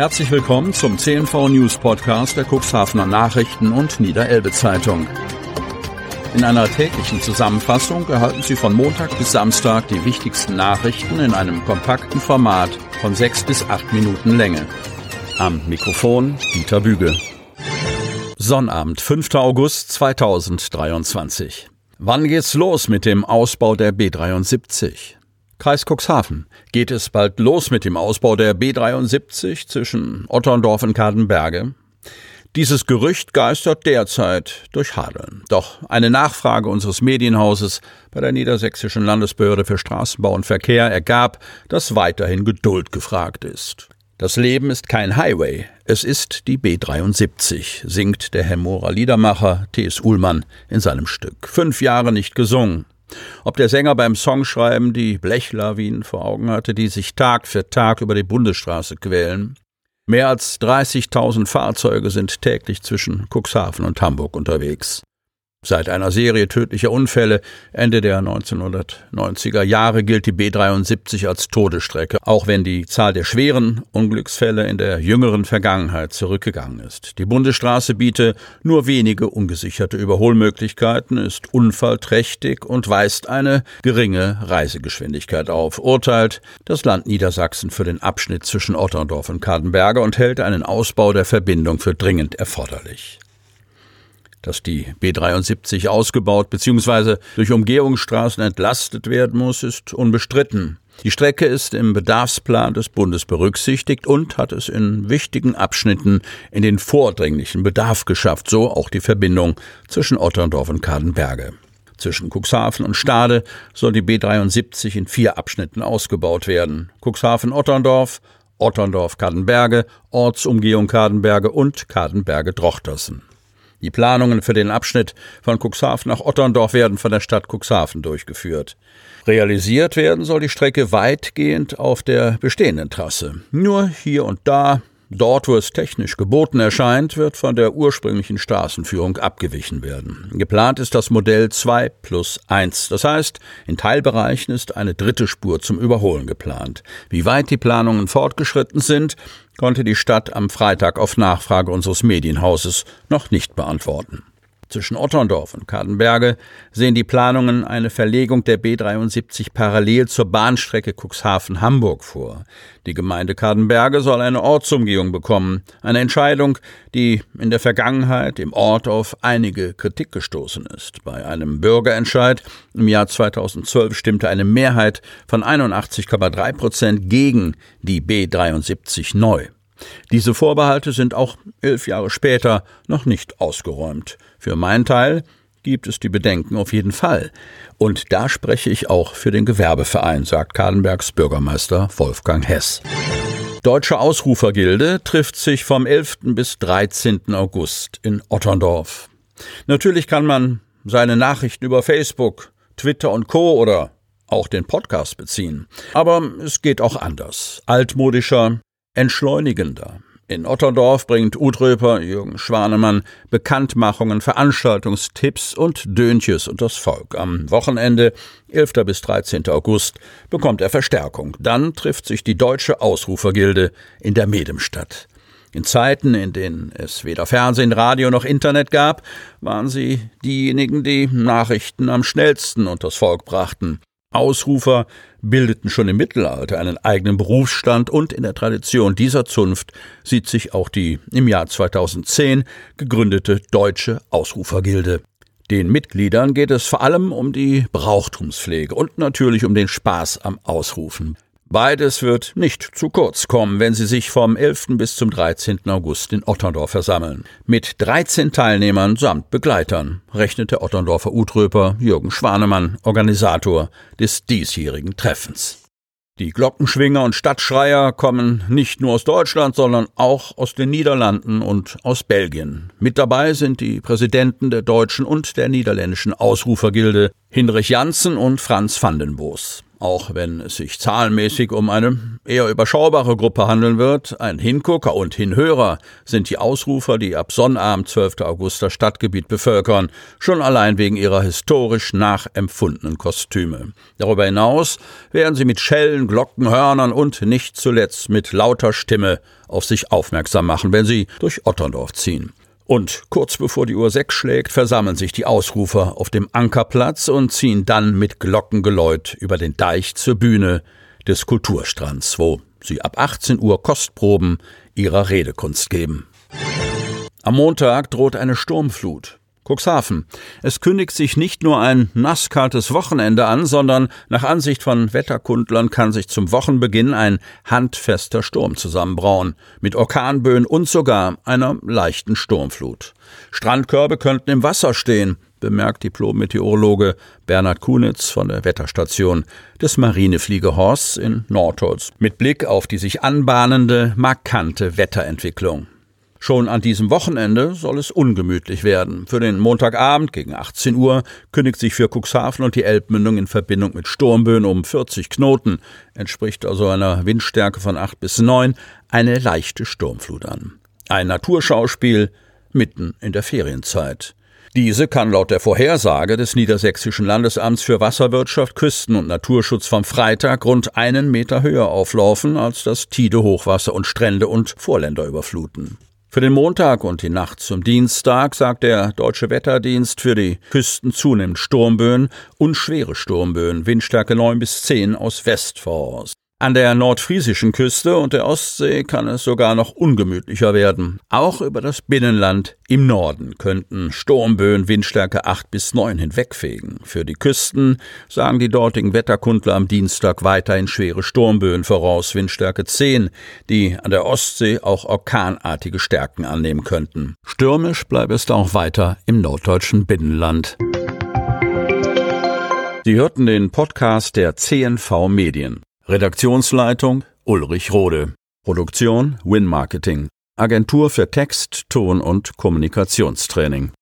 Herzlich willkommen zum CNV News Podcast der Cuxhavener Nachrichten und Niederelbe Zeitung. In einer täglichen Zusammenfassung erhalten Sie von Montag bis Samstag die wichtigsten Nachrichten in einem kompakten Format von sechs bis acht Minuten Länge. Am Mikrofon Dieter Büge. Sonnabend, 5. August 2023. Wann geht's los mit dem Ausbau der B73? Kreis Cuxhaven. Geht es bald los mit dem Ausbau der B73 zwischen Otterndorf und Kadenberge? Dieses Gerücht geistert derzeit durch Hadeln. Doch eine Nachfrage unseres Medienhauses bei der Niedersächsischen Landesbehörde für Straßenbau und Verkehr ergab, dass weiterhin Geduld gefragt ist. Das Leben ist kein Highway, es ist die B73, singt der Hemmorer Liedermacher T.S. Uhlmann in seinem Stück. Fünf Jahre nicht gesungen. Ob der Sänger beim Songschreiben die Blechlawinen vor Augen hatte, die sich Tag für Tag über die Bundesstraße quälen. Mehr als 30.000 Fahrzeuge sind täglich zwischen Cuxhaven und Hamburg unterwegs. Seit einer Serie tödlicher Unfälle Ende der 1990er Jahre gilt die B73 als Todesstrecke, auch wenn die Zahl der schweren Unglücksfälle in der jüngeren Vergangenheit zurückgegangen ist. Die Bundesstraße biete nur wenige ungesicherte Überholmöglichkeiten, ist unfallträchtig und weist eine geringe Reisegeschwindigkeit auf, urteilt das Land Niedersachsen für den Abschnitt zwischen Otterndorf und Kadenberge und hält einen Ausbau der Verbindung für dringend erforderlich dass die B73 ausgebaut bzw. durch Umgehungsstraßen entlastet werden muss, ist unbestritten. Die Strecke ist im Bedarfsplan des Bundes berücksichtigt und hat es in wichtigen Abschnitten in den vordringlichen Bedarf geschafft, so auch die Verbindung zwischen Otterndorf und Kadenberge. Zwischen Cuxhaven und Stade soll die B73 in vier Abschnitten ausgebaut werden. Cuxhaven-Otterndorf, Otterndorf-Kadenberge, Ortsumgehung Kadenberge und Kadenberge-Drochtersen. Die Planungen für den Abschnitt von Cuxhaven nach Otterndorf werden von der Stadt Cuxhaven durchgeführt. Realisiert werden soll die Strecke weitgehend auf der bestehenden Trasse. Nur hier und da Dort, wo es technisch geboten erscheint, wird von der ursprünglichen Straßenführung abgewichen werden. Geplant ist das Modell 2 plus 1. Das heißt, in Teilbereichen ist eine dritte Spur zum Überholen geplant. Wie weit die Planungen fortgeschritten sind, konnte die Stadt am Freitag auf Nachfrage unseres Medienhauses noch nicht beantworten. Zwischen Otterndorf und Kadenberge sehen die Planungen eine Verlegung der B73 parallel zur Bahnstrecke Cuxhaven-Hamburg vor. Die Gemeinde Kadenberge soll eine Ortsumgehung bekommen, eine Entscheidung, die in der Vergangenheit im Ort auf einige Kritik gestoßen ist. Bei einem Bürgerentscheid im Jahr 2012 stimmte eine Mehrheit von 81,3 Prozent gegen die B73 neu. Diese Vorbehalte sind auch elf Jahre später noch nicht ausgeräumt. Für meinen Teil gibt es die Bedenken auf jeden Fall. Und da spreche ich auch für den Gewerbeverein, sagt Kadenbergs Bürgermeister Wolfgang Hess. Deutsche Ausrufergilde trifft sich vom 11. bis 13. August in Otterndorf. Natürlich kann man seine Nachrichten über Facebook, Twitter und Co. oder auch den Podcast beziehen. Aber es geht auch anders. Altmodischer, entschleunigender. In Otterndorf bringt Utröper Jürgen Schwanemann Bekanntmachungen, Veranstaltungstipps und Döntjes und das Volk. Am Wochenende, 11. bis 13. August, bekommt er Verstärkung. Dann trifft sich die Deutsche Ausrufergilde in der Medemstadt. In Zeiten, in denen es weder Fernsehen, Radio noch Internet gab, waren sie diejenigen, die Nachrichten am schnellsten unters Volk brachten. Ausrufer bildeten schon im Mittelalter einen eigenen Berufsstand und in der Tradition dieser Zunft sieht sich auch die im Jahr 2010 gegründete Deutsche Ausrufergilde. Den Mitgliedern geht es vor allem um die Brauchtumspflege und natürlich um den Spaß am Ausrufen. Beides wird nicht zu kurz kommen, wenn sie sich vom 11. bis zum 13. August in Otterndorf versammeln. Mit 13 Teilnehmern samt Begleitern, rechnet der Otterndorfer Utröper Jürgen Schwanemann, Organisator des diesjährigen Treffens. Die Glockenschwinger und Stadtschreier kommen nicht nur aus Deutschland, sondern auch aus den Niederlanden und aus Belgien. Mit dabei sind die Präsidenten der deutschen und der niederländischen Ausrufergilde Hinrich Janssen und Franz Vandenboos. Auch wenn es sich zahlenmäßig um eine eher überschaubare Gruppe handeln wird. Ein Hingucker und Hinhörer sind die Ausrufer, die ab Sonnabend 12. August das Stadtgebiet bevölkern, schon allein wegen ihrer historisch nachempfundenen Kostüme. Darüber hinaus werden sie mit Schellen, Glocken, Hörnern und nicht zuletzt mit lauter Stimme auf sich aufmerksam machen, wenn sie durch Otterndorf ziehen. Und kurz bevor die Uhr sechs schlägt, versammeln sich die Ausrufer auf dem Ankerplatz und ziehen dann mit Glockengeläut über den Deich zur Bühne des Kulturstrands, wo sie ab 18 Uhr Kostproben ihrer Redekunst geben. Am Montag droht eine Sturmflut. Cuxhaven. Es kündigt sich nicht nur ein nasskaltes Wochenende an, sondern nach Ansicht von Wetterkundlern kann sich zum Wochenbeginn ein handfester Sturm zusammenbrauen, mit Orkanböen und sogar einer leichten Sturmflut. Strandkörbe könnten im Wasser stehen, bemerkt Diplom-Meteorologe Bernhard Kunitz von der Wetterstation des Marinefliegehorsts in Nordholz, mit Blick auf die sich anbahnende, markante Wetterentwicklung. Schon an diesem Wochenende soll es ungemütlich werden. Für den Montagabend gegen 18 Uhr kündigt sich für Cuxhaven und die Elbmündung in Verbindung mit Sturmböen um 40 Knoten, entspricht also einer Windstärke von 8 bis 9, eine leichte Sturmflut an. Ein Naturschauspiel mitten in der Ferienzeit. Diese kann laut der Vorhersage des Niedersächsischen Landesamts für Wasserwirtschaft, Küsten- und Naturschutz vom Freitag rund einen Meter höher auflaufen als das Tide-Hochwasser und Strände und Vorländer überfluten. Für den Montag und die Nacht zum Dienstag sagt der Deutsche Wetterdienst für die Küsten zunehmend Sturmböen und schwere Sturmböen, Windstärke 9 bis 10 aus West. An der nordfriesischen Küste und der Ostsee kann es sogar noch ungemütlicher werden. Auch über das Binnenland im Norden könnten Sturmböen Windstärke 8 bis 9 hinwegfegen. Für die Küsten sagen die dortigen Wetterkundler am Dienstag weiterhin schwere Sturmböen voraus, Windstärke 10, die an der Ostsee auch orkanartige Stärken annehmen könnten. Stürmisch bleibt es auch weiter im norddeutschen Binnenland. Sie hörten den Podcast der CNV Medien. Redaktionsleitung Ulrich Rode. Produktion Win Marketing. Agentur für Text, Ton und Kommunikationstraining.